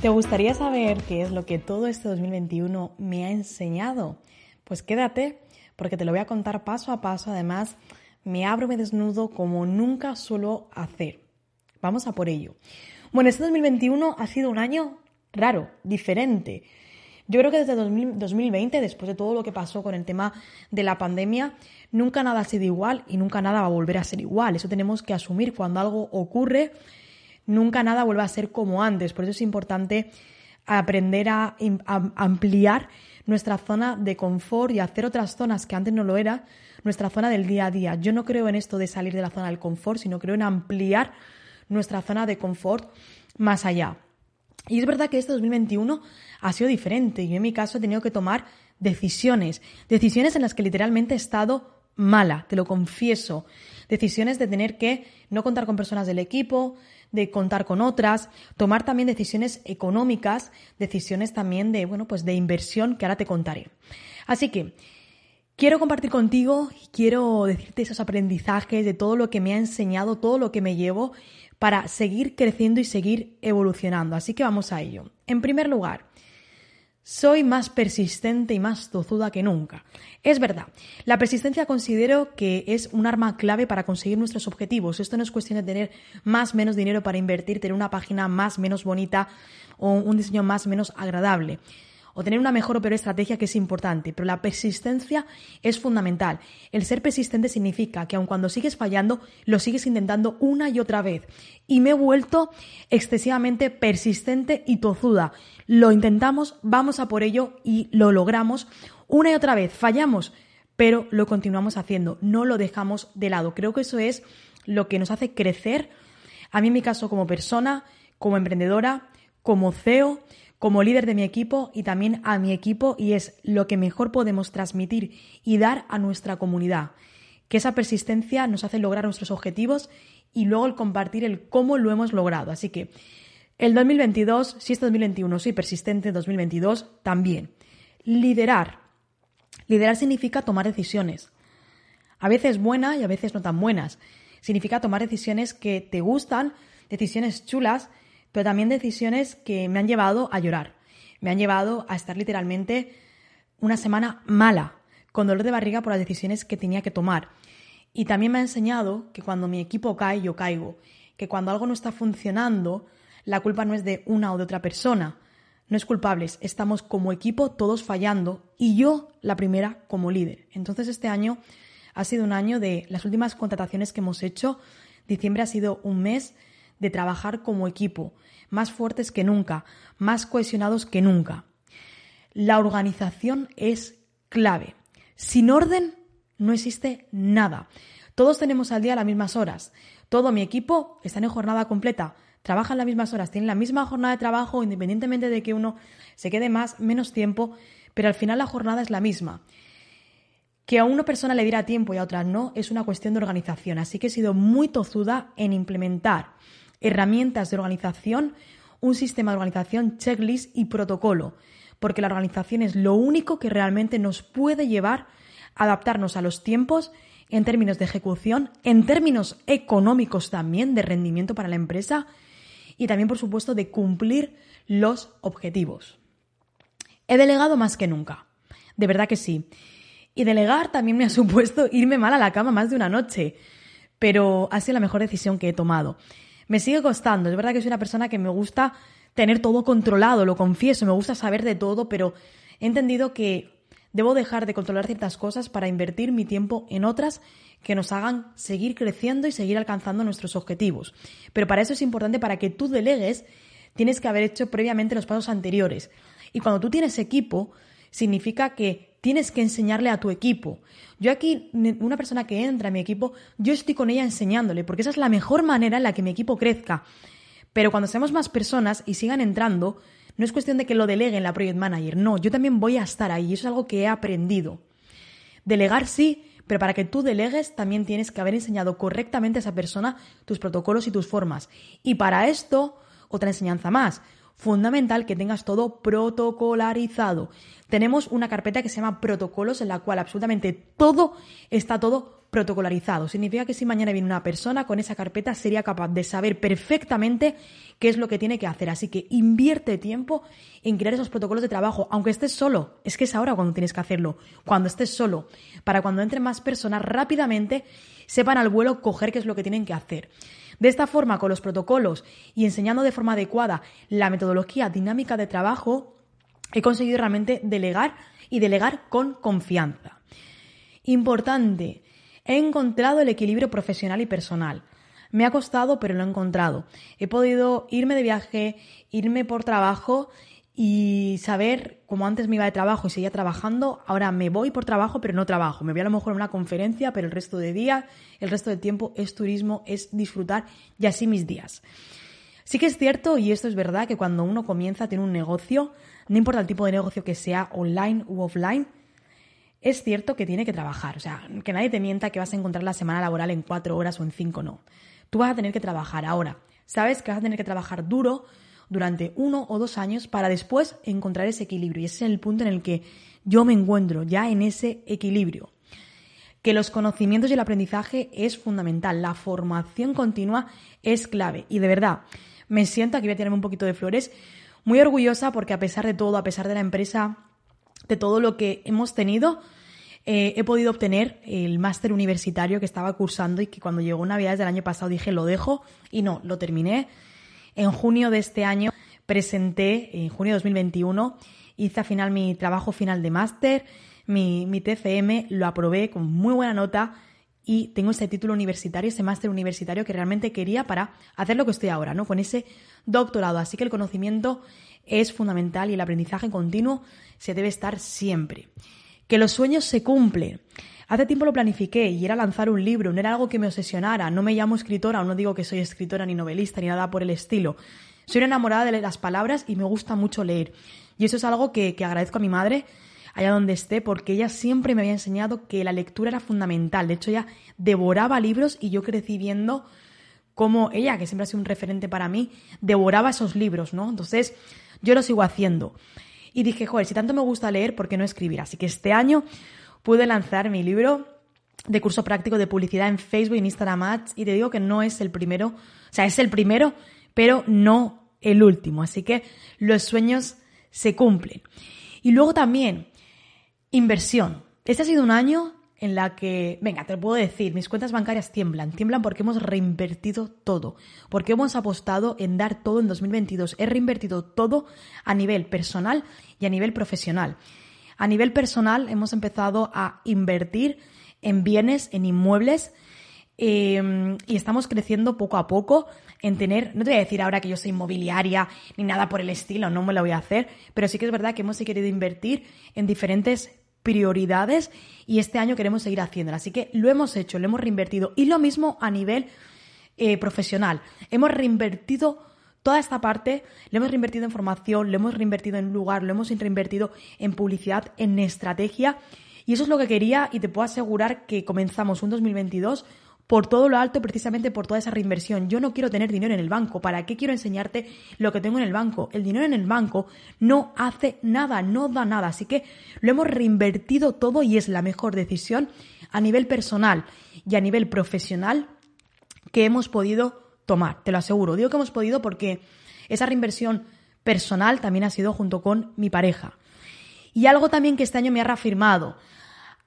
¿Te gustaría saber qué es lo que todo este 2021 me ha enseñado? Pues quédate, porque te lo voy a contar paso a paso. Además, me abro me desnudo como nunca suelo hacer. Vamos a por ello. Bueno, este 2021 ha sido un año raro, diferente. Yo creo que desde 2020, después de todo lo que pasó con el tema de la pandemia, nunca nada ha sido igual y nunca nada va a volver a ser igual. Eso tenemos que asumir cuando algo ocurre nunca nada vuelva a ser como antes. Por eso es importante aprender a, ampliar nuestra zona de confort y hacer otras zonas que antes no lo era, nuestra zona del día a día. Yo no creo en esto de salir de la zona del confort, sino creo en ampliar nuestra zona de confort más allá. Y es verdad que este 2021 ha sido diferente. Yo en mi caso he tenido que tomar decisiones, decisiones en las que literalmente he estado mala, te lo confieso. Decisiones de tener que no contar con personas del equipo, de contar con otras, tomar también decisiones económicas, decisiones también de, bueno, pues de inversión que ahora te contaré. Así que quiero compartir contigo y quiero decirte esos aprendizajes de todo lo que me ha enseñado, todo lo que me llevo para seguir creciendo y seguir evolucionando. Así que vamos a ello. En primer lugar, soy más persistente y más tozuda que nunca. Es verdad, la persistencia considero que es un arma clave para conseguir nuestros objetivos. Esto no es cuestión de tener más menos dinero para invertir, tener una página más menos bonita o un diseño más menos agradable o tener una mejor o peor estrategia que es importante, pero la persistencia es fundamental. El ser persistente significa que aun cuando sigues fallando, lo sigues intentando una y otra vez. Y me he vuelto excesivamente persistente y tozuda. Lo intentamos, vamos a por ello y lo logramos una y otra vez. Fallamos, pero lo continuamos haciendo, no lo dejamos de lado. Creo que eso es lo que nos hace crecer, a mí en mi caso como persona, como emprendedora, como CEO, como líder de mi equipo y también a mi equipo y es lo que mejor podemos transmitir y dar a nuestra comunidad. Que esa persistencia nos hace lograr nuestros objetivos y luego el compartir el cómo lo hemos logrado. Así que el 2022, si es 2021 soy persistente, 2022 también. Liderar. Liderar significa tomar decisiones. A veces buenas y a veces no tan buenas. Significa tomar decisiones que te gustan, decisiones chulas pero también decisiones que me han llevado a llorar, me han llevado a estar literalmente una semana mala, con dolor de barriga por las decisiones que tenía que tomar. Y también me ha enseñado que cuando mi equipo cae, yo caigo, que cuando algo no está funcionando, la culpa no es de una o de otra persona, no es culpables, estamos como equipo todos fallando y yo la primera como líder. Entonces este año ha sido un año de las últimas contrataciones que hemos hecho. Diciembre ha sido un mes de trabajar como equipo, más fuertes que nunca, más cohesionados que nunca. La organización es clave. Sin orden no existe nada. Todos tenemos al día las mismas horas. Todo mi equipo está en jornada completa. Trabajan las mismas horas, tienen la misma jornada de trabajo, independientemente de que uno se quede más, menos tiempo, pero al final la jornada es la misma. Que a una persona le diera tiempo y a otra no es una cuestión de organización. Así que he sido muy tozuda en implementar herramientas de organización, un sistema de organización, checklist y protocolo, porque la organización es lo único que realmente nos puede llevar a adaptarnos a los tiempos en términos de ejecución, en términos económicos también, de rendimiento para la empresa y también, por supuesto, de cumplir los objetivos. He delegado más que nunca, de verdad que sí. Y delegar también me ha supuesto irme mal a la cama más de una noche, pero ha sido la mejor decisión que he tomado. Me sigue costando, es verdad que soy una persona que me gusta tener todo controlado, lo confieso, me gusta saber de todo, pero he entendido que debo dejar de controlar ciertas cosas para invertir mi tiempo en otras que nos hagan seguir creciendo y seguir alcanzando nuestros objetivos. Pero para eso es importante, para que tú delegues, tienes que haber hecho previamente los pasos anteriores. Y cuando tú tienes equipo, significa que tienes que enseñarle a tu equipo. Yo aquí, una persona que entra a mi equipo, yo estoy con ella enseñándole, porque esa es la mejor manera en la que mi equipo crezca. Pero cuando seamos más personas y sigan entrando, no es cuestión de que lo deleguen la Project Manager, no, yo también voy a estar ahí, eso es algo que he aprendido. Delegar sí, pero para que tú delegues también tienes que haber enseñado correctamente a esa persona tus protocolos y tus formas. Y para esto, otra enseñanza más, fundamental que tengas todo protocolarizado. Tenemos una carpeta que se llama protocolos en la cual absolutamente todo está todo protocolarizado. Significa que si mañana viene una persona con esa carpeta sería capaz de saber perfectamente qué es lo que tiene que hacer. Así que invierte tiempo en crear esos protocolos de trabajo, aunque estés solo. Es que es ahora cuando tienes que hacerlo, cuando estés solo, para cuando entren más personas rápidamente sepan al vuelo coger qué es lo que tienen que hacer. De esta forma, con los protocolos y enseñando de forma adecuada la metodología dinámica de trabajo, he conseguido realmente delegar y delegar con confianza. Importante, He encontrado el equilibrio profesional y personal. Me ha costado, pero lo he encontrado. He podido irme de viaje, irme por trabajo y saber, como antes me iba de trabajo y seguía trabajando, ahora me voy por trabajo, pero no trabajo. Me voy a lo mejor a una conferencia, pero el resto de día, el resto del tiempo es turismo, es disfrutar y así mis días. Sí que es cierto, y esto es verdad, que cuando uno comienza a tener un negocio, no importa el tipo de negocio que sea online u offline, es cierto que tiene que trabajar. O sea, que nadie te mienta que vas a encontrar la semana laboral en cuatro horas o en cinco, no. Tú vas a tener que trabajar ahora. Sabes que vas a tener que trabajar duro durante uno o dos años para después encontrar ese equilibrio. Y ese es el punto en el que yo me encuentro, ya en ese equilibrio. Que los conocimientos y el aprendizaje es fundamental. La formación continua es clave. Y de verdad, me siento, aquí voy a tirarme un poquito de flores, muy orgullosa porque a pesar de todo, a pesar de la empresa de todo lo que hemos tenido, eh, he podido obtener el máster universitario que estaba cursando y que cuando llegó Navidades del año pasado dije lo dejo y no, lo terminé. En junio de este año presenté, en junio de 2021, hice al final mi trabajo final de máster, mi, mi TCM, lo aprobé con muy buena nota y tengo ese título universitario, ese máster universitario que realmente quería para hacer lo que estoy ahora, ¿no? Con ese doctorado. Así que el conocimiento es fundamental y el aprendizaje continuo se debe estar siempre. Que los sueños se cumplen. Hace tiempo lo planifiqué y era lanzar un libro, no era algo que me obsesionara. No me llamo escritora, o no digo que soy escritora ni novelista ni nada por el estilo. Soy enamorada de las palabras y me gusta mucho leer. Y eso es algo que, que agradezco a mi madre allá donde esté, porque ella siempre me había enseñado que la lectura era fundamental. De hecho, ella devoraba libros y yo crecí viendo cómo ella, que siempre ha sido un referente para mí, devoraba esos libros, ¿no? Entonces, yo lo sigo haciendo. Y dije, joder, si tanto me gusta leer, ¿por qué no escribir? Así que este año pude lanzar mi libro de curso práctico de publicidad en Facebook y en Instagram Ads y te digo que no es el primero, o sea, es el primero, pero no el último. Así que los sueños se cumplen. Y luego también, inversión. Este ha sido un año en la que, venga, te lo puedo decir, mis cuentas bancarias tiemblan, tiemblan porque hemos reinvertido todo, porque hemos apostado en dar todo en 2022, he reinvertido todo a nivel personal y a nivel profesional. A nivel personal hemos empezado a invertir en bienes, en inmuebles, em, y estamos creciendo poco a poco en tener, no te voy a decir ahora que yo soy inmobiliaria ni nada por el estilo, no me lo voy a hacer, pero sí que es verdad que hemos querido invertir en diferentes prioridades y este año queremos seguir haciéndolo. Así que lo hemos hecho, lo hemos reinvertido. Y lo mismo a nivel eh, profesional. Hemos reinvertido toda esta parte, lo hemos reinvertido en formación, lo hemos reinvertido en lugar, lo hemos reinvertido en publicidad, en estrategia. Y eso es lo que quería y te puedo asegurar que comenzamos un 2022 por todo lo alto precisamente por toda esa reinversión. Yo no quiero tener dinero en el banco. ¿Para qué quiero enseñarte lo que tengo en el banco? El dinero en el banco no hace nada, no da nada. Así que lo hemos reinvertido todo y es la mejor decisión a nivel personal y a nivel profesional que hemos podido tomar. Te lo aseguro. Digo que hemos podido porque esa reinversión personal también ha sido junto con mi pareja. Y algo también que este año me ha reafirmado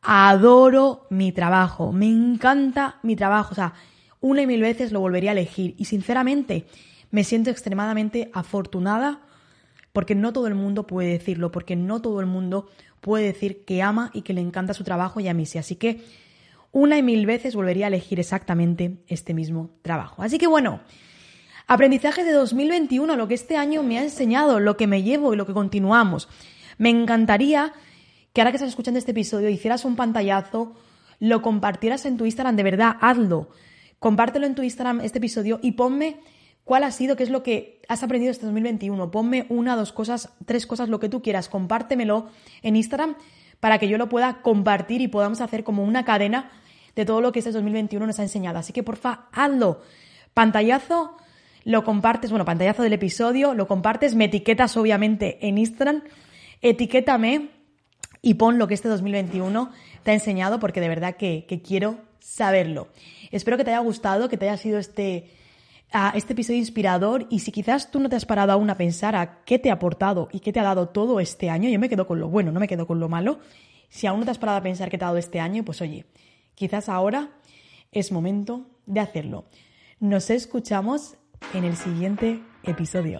adoro mi trabajo, me encanta mi trabajo, o sea, una y mil veces lo volvería a elegir y sinceramente me siento extremadamente afortunada porque no todo el mundo puede decirlo, porque no todo el mundo puede decir que ama y que le encanta su trabajo y a mí sí. Así que una y mil veces volvería a elegir exactamente este mismo trabajo. Así que bueno, aprendizaje de 2021, lo que este año me ha enseñado, lo que me llevo y lo que continuamos. Me encantaría que ahora que estás escuchando este episodio hicieras un pantallazo, lo compartieras en tu Instagram, de verdad, hazlo. Compártelo en tu Instagram este episodio y ponme cuál ha sido, qué es lo que has aprendido este 2021. Ponme una, dos cosas, tres cosas, lo que tú quieras. Compártemelo en Instagram para que yo lo pueda compartir y podamos hacer como una cadena de todo lo que este 2021 nos ha enseñado. Así que porfa, hazlo. Pantallazo, lo compartes, bueno, pantallazo del episodio, lo compartes, me etiquetas obviamente en Instagram, etiquétame y pon lo que este 2021 te ha enseñado porque de verdad que, quiero saberlo. Espero que te haya gustado, que te haya sido este, este episodio inspirador y si quizás tú no te has parado aún a pensar a qué te ha aportado y qué te ha dado todo este año, yo me quedo con lo bueno, no me quedo con lo malo. Si aún no te has parado a pensar qué te ha dado este año, pues oye, quizás ahora es momento de hacerlo. Nos escuchamos en el siguiente episodio.